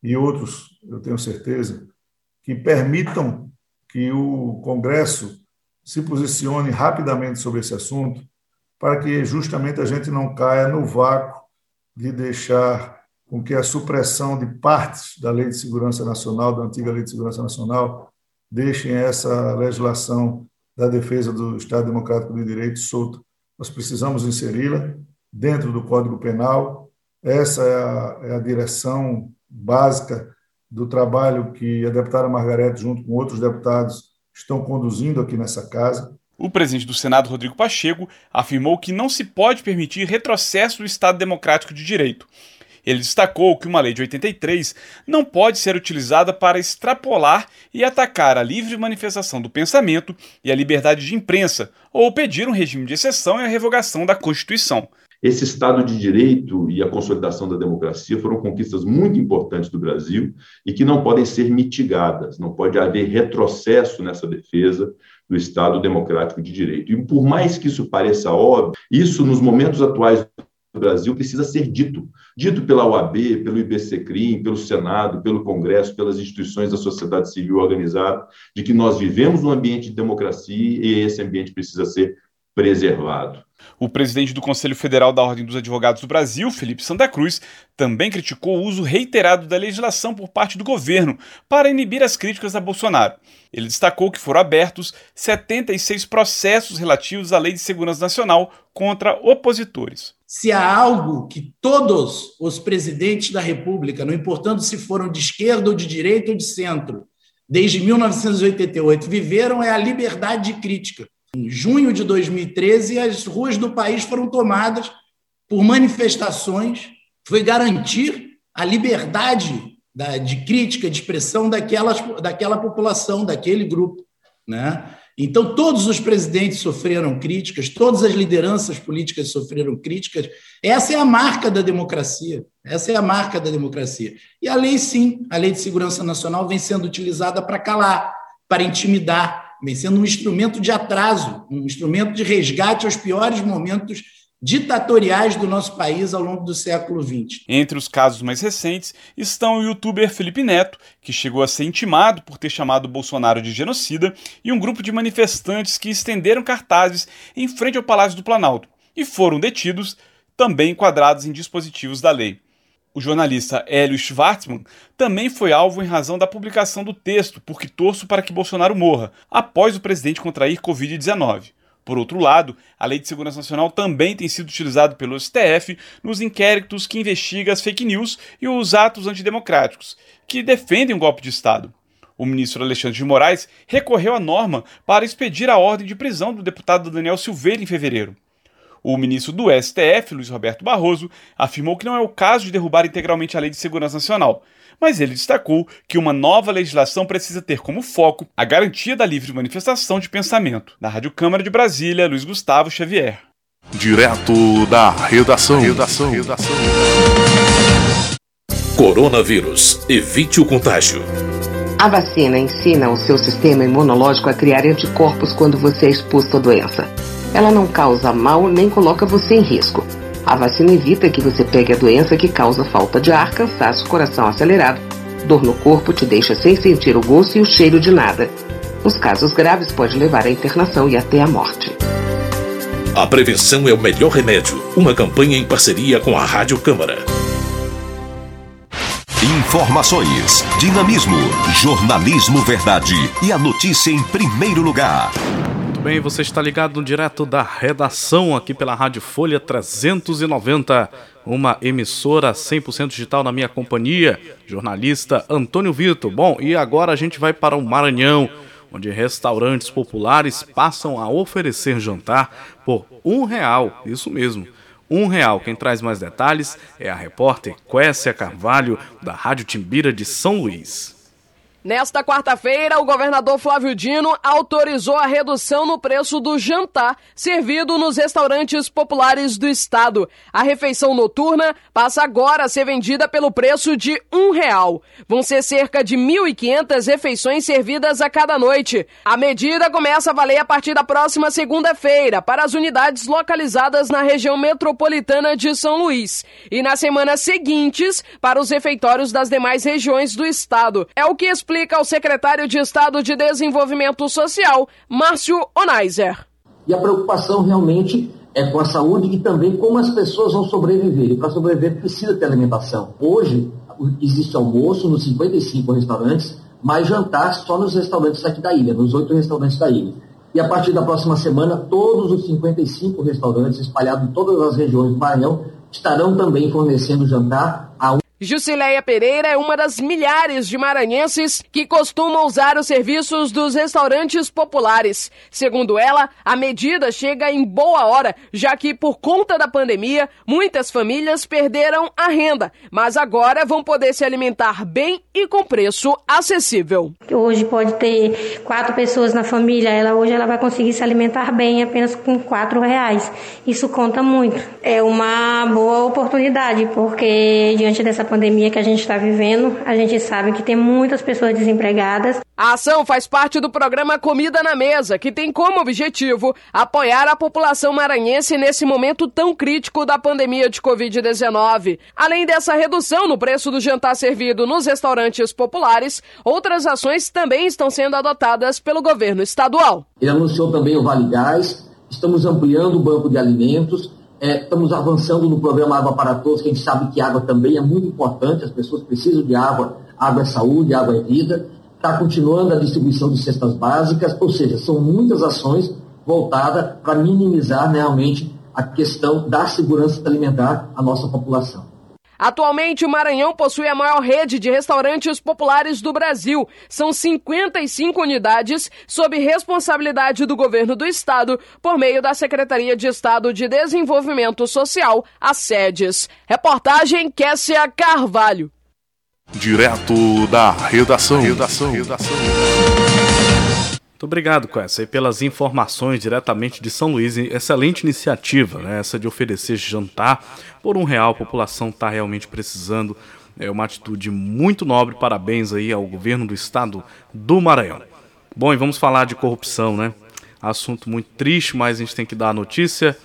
Speaker 37: E outros, eu tenho certeza, que permitam que o Congresso se posicione rapidamente sobre esse assunto, para que justamente a gente não caia no vácuo de deixar com que a supressão de partes da Lei de Segurança Nacional, da antiga Lei de Segurança Nacional, deixem essa legislação da defesa do Estado Democrático de Direito solta. Nós precisamos inseri-la dentro do Código Penal. Essa é a, é a direção básica do trabalho que a deputada Margarete, junto com outros deputados, estão conduzindo aqui nessa casa.
Speaker 33: O presidente do Senado, Rodrigo Pacheco, afirmou que não se pode permitir retrocesso do Estado Democrático de Direito. Ele destacou que uma lei de 83 não pode ser utilizada para extrapolar e atacar a livre manifestação do pensamento e a liberdade de imprensa, ou pedir um regime de exceção e a revogação da Constituição.
Speaker 38: Esse Estado de Direito e a consolidação da democracia foram conquistas muito importantes do Brasil e que não podem ser mitigadas, não pode haver retrocesso nessa defesa do Estado democrático de direito. E por mais que isso pareça óbvio, isso nos momentos atuais do Brasil precisa ser dito, dito pela OAB, pelo IBCCRIM, pelo Senado, pelo Congresso, pelas instituições da sociedade civil organizada, de que nós vivemos num ambiente de democracia e esse ambiente precisa ser preservado.
Speaker 33: O presidente do Conselho Federal da Ordem dos Advogados do Brasil, Felipe Santa Cruz, também criticou o uso reiterado da legislação por parte do governo para inibir as críticas a Bolsonaro. Ele destacou que foram abertos 76 processos relativos à Lei de Segurança Nacional contra opositores.
Speaker 12: Se há algo que todos os presidentes da República, não importando se foram de esquerda ou de direita ou de centro, desde 1988 viveram, é a liberdade de crítica. Em junho de 2013, as ruas do país foram tomadas por manifestações, foi garantir a liberdade de crítica, de expressão daquelas, daquela população, daquele grupo. Né? Então, todos os presidentes sofreram críticas, todas as lideranças políticas sofreram críticas. Essa é a marca da democracia. Essa é a marca da democracia. E a lei, sim, a Lei de Segurança Nacional vem sendo utilizada para calar, para intimidar, vem sendo um instrumento de atraso, um instrumento de resgate aos piores momentos ditatoriais do nosso país ao longo do século XX.
Speaker 33: Entre os casos mais recentes estão o youtuber Felipe Neto, que chegou a ser intimado por ter chamado Bolsonaro de genocida, e um grupo de manifestantes que estenderam cartazes em frente ao Palácio do Planalto e foram detidos, também enquadrados em dispositivos da lei. O jornalista Hélio Schwartzman também foi alvo em razão da publicação do texto Porque Torço para que Bolsonaro morra, após o presidente contrair Covid-19. Por outro lado, a Lei de Segurança Nacional também tem sido utilizada pelo STF nos inquéritos que investigam as fake news e os atos antidemocráticos, que defendem um golpe de Estado. O ministro Alexandre de Moraes recorreu à norma para expedir a ordem de prisão do deputado Daniel Silveira em fevereiro. O ministro do STF, Luiz Roberto Barroso, afirmou que não é o caso de derrubar integralmente a Lei de Segurança Nacional, mas ele destacou que uma nova legislação precisa ter como foco a garantia da livre manifestação de pensamento. Na Rádio Câmara de Brasília, Luiz Gustavo Xavier.
Speaker 17: Direto da redação. redação. redação.
Speaker 39: Coronavírus. Evite o contágio.
Speaker 40: A vacina ensina o seu sistema imunológico a criar anticorpos quando você é exposto à doença. Ela não causa mal nem coloca você em risco. A vacina evita que você pegue a doença que causa falta de ar, cansaço, coração acelerado, dor no corpo, te deixa sem sentir o gosto e o cheiro de nada. Nos casos graves, pode levar à internação e até à morte.
Speaker 39: A prevenção é o melhor remédio. Uma campanha em parceria com a Rádio Câmara. Informações, dinamismo, jornalismo verdade e a notícia em primeiro lugar.
Speaker 1: Muito bem, você está ligado no direto da redação aqui pela Rádio Folha 390, uma emissora 100% digital na minha companhia, jornalista Antônio Vitor. Bom, e agora a gente vai para o Maranhão, onde restaurantes populares passam a oferecer jantar por um real, isso mesmo. Um real. Quem traz mais detalhes é a repórter Quécia Carvalho, da Rádio Timbira de São Luís.
Speaker 41: Nesta quarta-feira, o governador Flávio Dino autorizou a redução no preço do jantar servido nos restaurantes populares do estado. A refeição noturna passa agora a ser vendida pelo preço de um real. Vão ser cerca de 1.500 refeições servidas a cada noite. A medida começa a valer a partir da próxima segunda-feira para as unidades localizadas na região metropolitana de São Luís e nas semanas seguintes para os refeitórios das demais regiões do estado. É o que explica o secretário de Estado de Desenvolvimento Social, Márcio Onaiser.
Speaker 6: E a preocupação realmente é com a saúde e também como as pessoas vão sobreviver. E para sobreviver precisa ter alimentação. Hoje existe almoço nos 55 restaurantes, mas jantar só nos restaurantes aqui da ilha, nos oito restaurantes da ilha. E a partir da próxima semana, todos os 55 restaurantes espalhados em todas as regiões do Maranhão estarão também fornecendo jantar a
Speaker 41: Jusileia Pereira é uma das milhares de maranhenses que costumam usar os serviços dos restaurantes populares. Segundo ela, a medida chega em boa hora, já que por conta da pandemia, muitas famílias perderam a renda, mas agora vão poder se alimentar bem e com preço acessível.
Speaker 42: Hoje pode ter quatro pessoas na família, ela hoje ela vai conseguir se alimentar bem apenas com quatro reais. Isso conta muito. É uma boa oportunidade, porque diante dessa pandemia que a gente está vivendo, a gente sabe que tem muitas pessoas desempregadas.
Speaker 41: A ação faz parte do programa Comida na Mesa, que tem como objetivo apoiar a população maranhense nesse momento tão crítico da pandemia de Covid-19. Além dessa redução no preço do jantar servido nos restaurantes populares, outras ações também estão sendo adotadas pelo governo estadual.
Speaker 6: Ele anunciou também o Vale Gás, estamos ampliando o banco de alimentos, é, estamos avançando no programa Água para Todos, que a gente sabe que água também é muito importante, as pessoas precisam de água, água é saúde, água é vida. Está continuando a distribuição de cestas básicas, ou seja, são muitas ações voltadas para minimizar realmente a questão da segurança alimentar à nossa população.
Speaker 41: Atualmente, o Maranhão possui a maior rede de restaurantes populares do Brasil. São 55 unidades sob responsabilidade do governo do estado por meio da Secretaria de Estado de Desenvolvimento Social, a SEDES. Reportagem Kessia Carvalho.
Speaker 17: Direto da redação. redação. redação.
Speaker 1: Muito obrigado, Quessa, pelas informações diretamente de São Luís. Excelente iniciativa, né? Essa de oferecer jantar por um real. A população está realmente precisando. É uma atitude muito nobre. Parabéns aí ao governo do estado do Maranhão. Bom, e vamos falar de corrupção, né? Assunto muito triste, mas a gente tem que dar a notícia.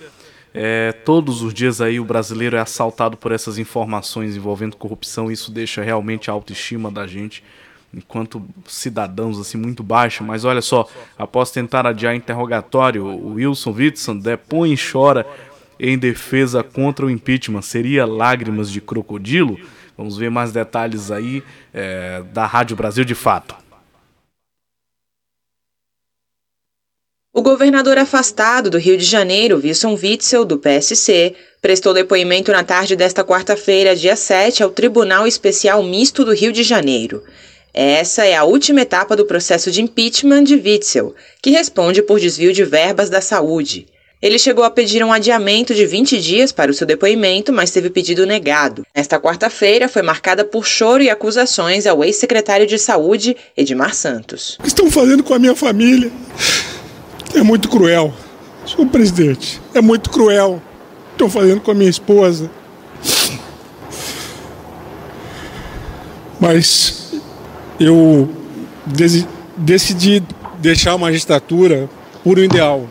Speaker 1: É, todos os dias aí o brasileiro é assaltado por essas informações envolvendo corrupção. Isso deixa realmente a autoestima da gente enquanto cidadãos assim muito baixa, mas olha só, após tentar adiar interrogatório, o Wilson Witson depõe e chora em defesa contra o impeachment. Seria lágrimas de crocodilo? Vamos ver mais detalhes aí é, da Rádio Brasil de Fato.
Speaker 43: O governador afastado do Rio de Janeiro, Wilson Witzel, do PSC, prestou depoimento na tarde desta quarta-feira, dia 7, ao Tribunal Especial Misto do Rio de Janeiro. Essa é a última etapa do processo de impeachment de Witzel, que responde por desvio de verbas da saúde. Ele chegou a pedir um adiamento de 20 dias para o seu depoimento, mas teve o pedido negado. Esta quarta-feira foi marcada por choro e acusações ao ex-secretário de Saúde, Edmar Santos.
Speaker 44: O que estão fazendo com a minha família é muito cruel. Senhor presidente, é muito cruel. Estão fazendo com a minha esposa. Mas eu decidi deixar a magistratura por um ideal,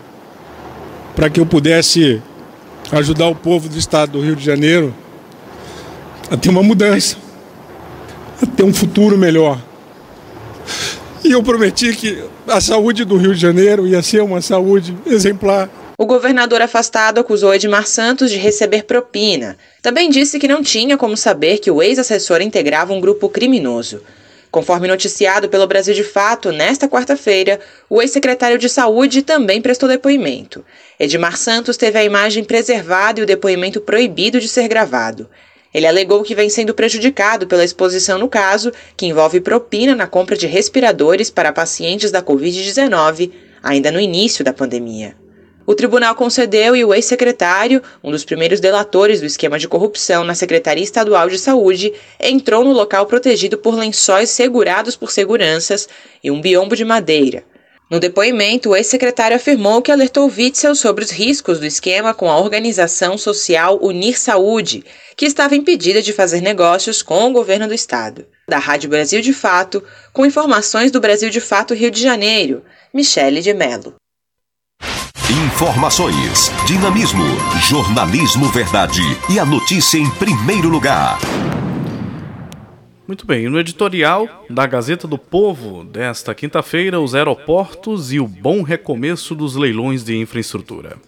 Speaker 44: para que eu pudesse ajudar o povo do estado do Rio de Janeiro a ter uma mudança, a ter um futuro melhor. E eu prometi que a saúde do Rio de Janeiro ia ser uma saúde exemplar.
Speaker 43: O governador afastado acusou Edmar Santos de receber propina. Também disse que não tinha como saber que o ex-assessor integrava um grupo criminoso. Conforme noticiado pelo Brasil de Fato, nesta quarta-feira, o ex-secretário de Saúde também prestou depoimento. Edmar Santos teve a imagem preservada e o depoimento proibido de ser gravado. Ele alegou que vem sendo prejudicado pela exposição no caso, que envolve propina na compra de respiradores para pacientes da Covid-19, ainda no início da pandemia. O tribunal concedeu e o ex-secretário, um dos primeiros delatores do esquema de corrupção na Secretaria Estadual de Saúde, entrou no local protegido por lençóis segurados por seguranças e um biombo de madeira. No depoimento, o ex-secretário afirmou que alertou Witzel sobre os riscos do esquema com a organização social Unir Saúde, que estava impedida de fazer negócios com o governo do estado. Da Rádio Brasil de Fato, com informações do Brasil de Fato Rio de Janeiro, Michele de Mello.
Speaker 39: Informações, dinamismo, jornalismo verdade e a notícia em primeiro lugar.
Speaker 1: Muito bem, no editorial da Gazeta do Povo desta quinta-feira, os aeroportos e o bom recomeço dos leilões de infraestrutura.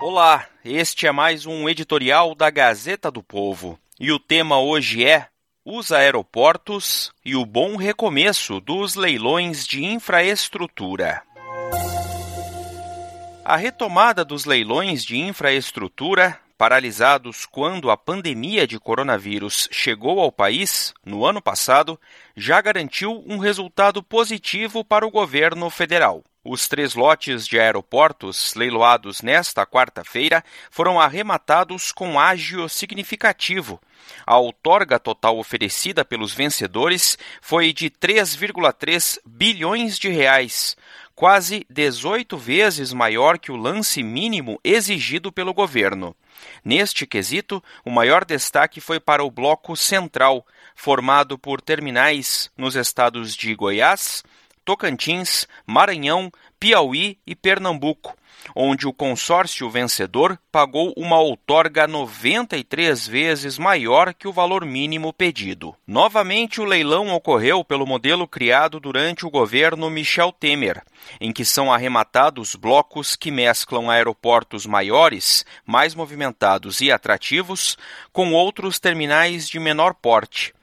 Speaker 45: Olá, este é mais um editorial da Gazeta do Povo e o tema hoje é os aeroportos e o bom recomeço dos leilões de infraestrutura. A retomada dos leilões de infraestrutura, paralisados quando a pandemia de coronavírus chegou ao país no ano passado, já garantiu um resultado positivo para o governo federal. Os três lotes de aeroportos leiloados nesta quarta-feira foram arrematados com ágio significativo. A outorga total oferecida pelos vencedores foi de 3,3 bilhões de reais, quase 18 vezes maior que o lance mínimo exigido pelo governo. Neste quesito, o maior destaque foi para o bloco central, formado por terminais nos estados de Goiás, Tocantins, Maranhão, Piauí e Pernambuco, onde o consórcio vencedor pagou uma outorga 93 vezes maior que o valor mínimo pedido. Novamente, o leilão ocorreu pelo modelo criado durante o governo Michel Temer, em que são arrematados blocos que mesclam aeroportos maiores, mais movimentados e atrativos, com outros terminais de menor porte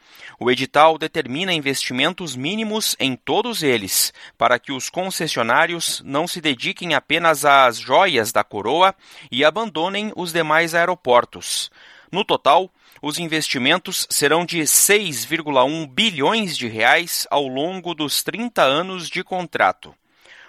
Speaker 45: o edital determina investimentos mínimos em todos eles, para que os concessionários não se dediquem apenas às joias da coroa e abandonem os demais aeroportos. No total, os investimentos serão de 6,1 bilhões de reais ao longo dos 30 anos de contrato.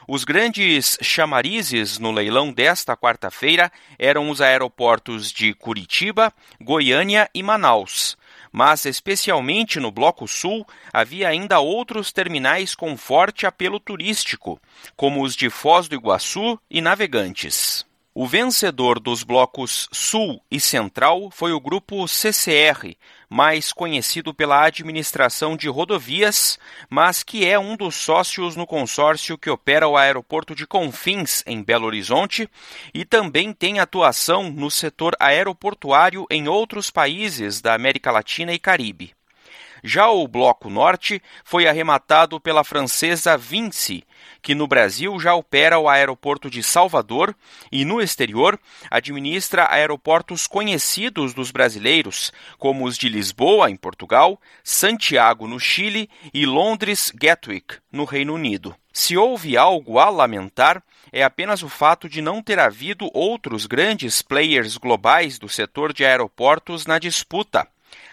Speaker 45: Os grandes chamarizes no leilão desta quarta-feira eram os aeroportos de Curitiba, Goiânia e Manaus mas especialmente no Bloco Sul havia ainda outros terminais com forte apelo turístico, como os de Foz do Iguaçu e Navegantes. O vencedor dos blocos Sul e Central foi o grupo CCR, mais conhecido pela administração de rodovias, mas que é um dos sócios no consórcio que opera o aeroporto de Confins, em Belo Horizonte, e também tem atuação no setor aeroportuário em outros países da América Latina e Caribe. Já o Bloco Norte foi arrematado pela francesa Vinci, que no Brasil já opera o aeroporto de Salvador e no exterior administra aeroportos conhecidos dos brasileiros, como os de Lisboa, em Portugal, Santiago, no Chile e Londres Gatwick, no Reino Unido. Se houve algo a lamentar, é apenas o fato de não ter havido outros grandes players globais do setor de aeroportos na disputa,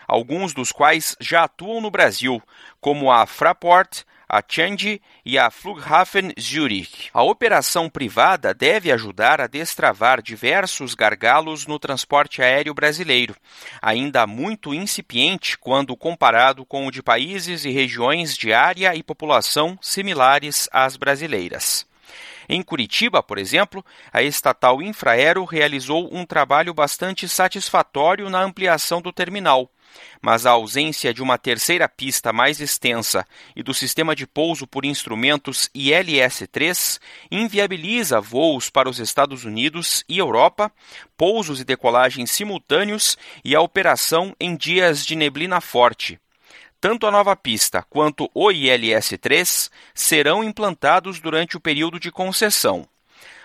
Speaker 45: alguns dos quais já atuam no Brasil, como a Fraport, a Changi e a Flughafen Zurich. A operação privada deve ajudar a destravar diversos gargalos no transporte aéreo brasileiro, ainda muito incipiente quando comparado com o de países e regiões de área e população similares às brasileiras. Em Curitiba, por exemplo, a estatal Infraero realizou um trabalho bastante satisfatório na ampliação do terminal mas a ausência de uma terceira pista mais extensa e do sistema de pouso por instrumentos ILS-3 inviabiliza voos para os Estados Unidos e Europa, pousos e decolagens simultâneos e a operação em dias de neblina forte. Tanto a nova pista quanto o ILS-3 serão implantados durante o período de concessão.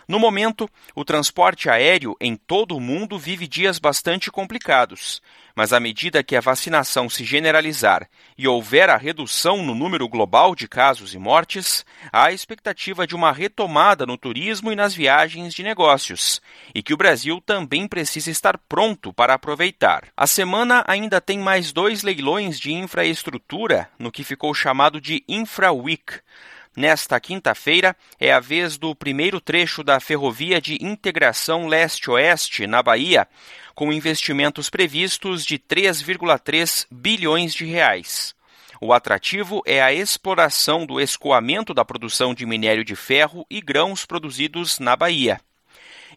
Speaker 45: No momento, o transporte aéreo em todo o mundo vive dias bastante complicados, mas à medida que a vacinação se generalizar e houver a redução no número global de casos e mortes, há a expectativa de uma retomada no turismo e nas viagens de negócios, e que o Brasil também precisa estar pronto para aproveitar. A semana ainda tem mais dois leilões de infraestrutura no que ficou chamado de Infra Week. Nesta quinta-feira é a vez do primeiro trecho da Ferrovia de Integração Leste-Oeste, na Bahia, com investimentos previstos de 3,3 bilhões de reais. O atrativo é a exploração do escoamento da produção de minério de ferro e grãos produzidos na Bahia.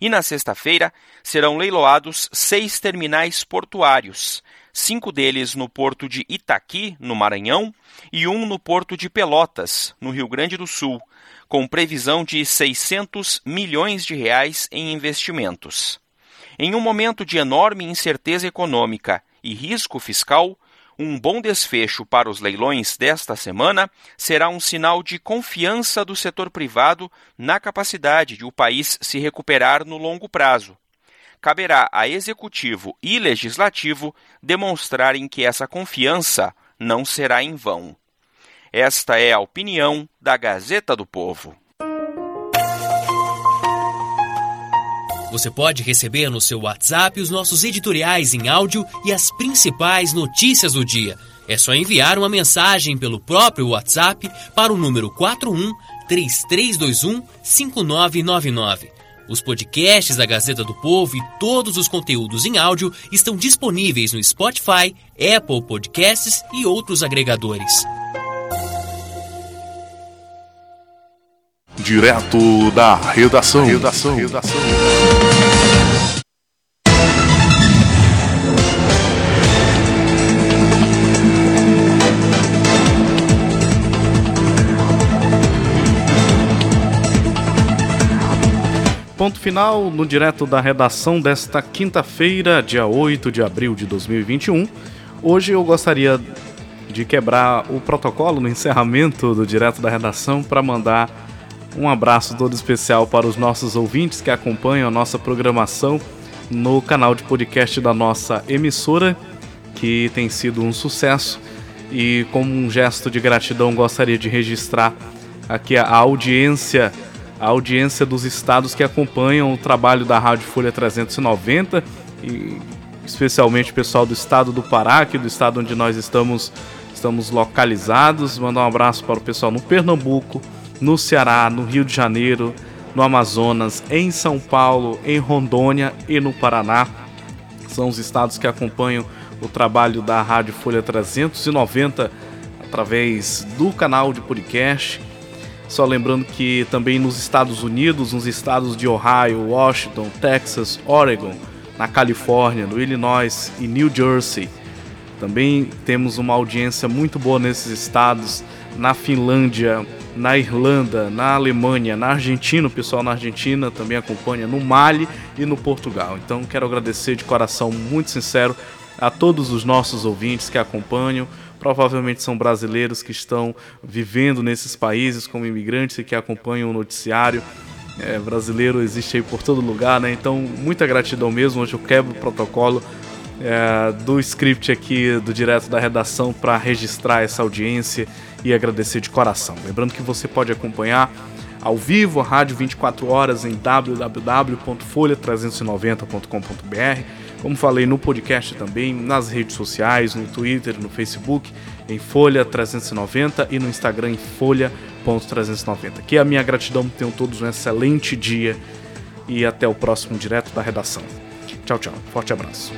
Speaker 45: E na sexta-feira serão leiloados seis terminais portuários, cinco deles no porto de Itaqui, no Maranhão, e um no porto de Pelotas, no Rio Grande do Sul, com previsão de 600 milhões de reais em investimentos. Em um momento de enorme incerteza econômica e risco fiscal, um bom desfecho para os leilões desta semana será um sinal de confiança do setor privado na capacidade de o país se recuperar no longo prazo, caberá a executivo e legislativo demonstrarem que essa confiança não será em vão. Esta é a opinião da Gazeta do Povo.
Speaker 32: Você pode receber no seu WhatsApp os nossos editoriais em áudio e as principais notícias do dia. É só enviar uma mensagem pelo próprio WhatsApp para o número 41 3321 5999. Os podcasts da Gazeta do Povo e todos os conteúdos em áudio estão disponíveis no Spotify, Apple Podcasts e outros agregadores.
Speaker 17: Direto da redação. Redação. redação.
Speaker 1: Ponto final no direto da redação desta quinta-feira, dia 8 de abril de 2021. Hoje eu gostaria de quebrar o protocolo no encerramento do direto da redação para mandar um abraço todo especial para os nossos ouvintes que acompanham a nossa programação no canal de podcast da nossa emissora, que tem sido um sucesso. E como um gesto de gratidão, gostaria de registrar aqui a audiência, a audiência dos estados que acompanham o trabalho da Rádio Folha 390 e especialmente o pessoal do estado do Pará, aqui do estado onde nós estamos estamos localizados. Mandar um abraço para o pessoal no Pernambuco, no Ceará, no Rio de Janeiro, no Amazonas, em São Paulo, em Rondônia e no Paraná. São os estados que acompanham o trabalho da Rádio Folha 390 através do canal de podcast. Só lembrando que também nos Estados Unidos, nos estados de Ohio, Washington, Texas, Oregon, na Califórnia, no Illinois e New Jersey. Também temos uma audiência muito boa nesses estados, na Finlândia, na Irlanda, na Alemanha, na Argentina, o pessoal na Argentina também acompanha, no Mali e no Portugal. Então quero agradecer de coração muito sincero a todos os nossos ouvintes que acompanham. Provavelmente são brasileiros que estão vivendo nesses países como imigrantes e que acompanham o noticiário. É, brasileiro existe aí por todo lugar, né? Então, muita gratidão mesmo. Hoje eu quebro o protocolo é, do script aqui do direto da redação para registrar essa audiência e agradecer de coração. Lembrando que você pode acompanhar ao vivo a rádio 24 horas em www.folha390.com.br. Como falei no podcast também, nas redes sociais, no Twitter, no Facebook, em Folha 390 e no Instagram em Folha.390. Aqui é a minha gratidão, tenham todos um excelente dia e até o próximo direto da redação. Tchau, tchau. Forte abraço.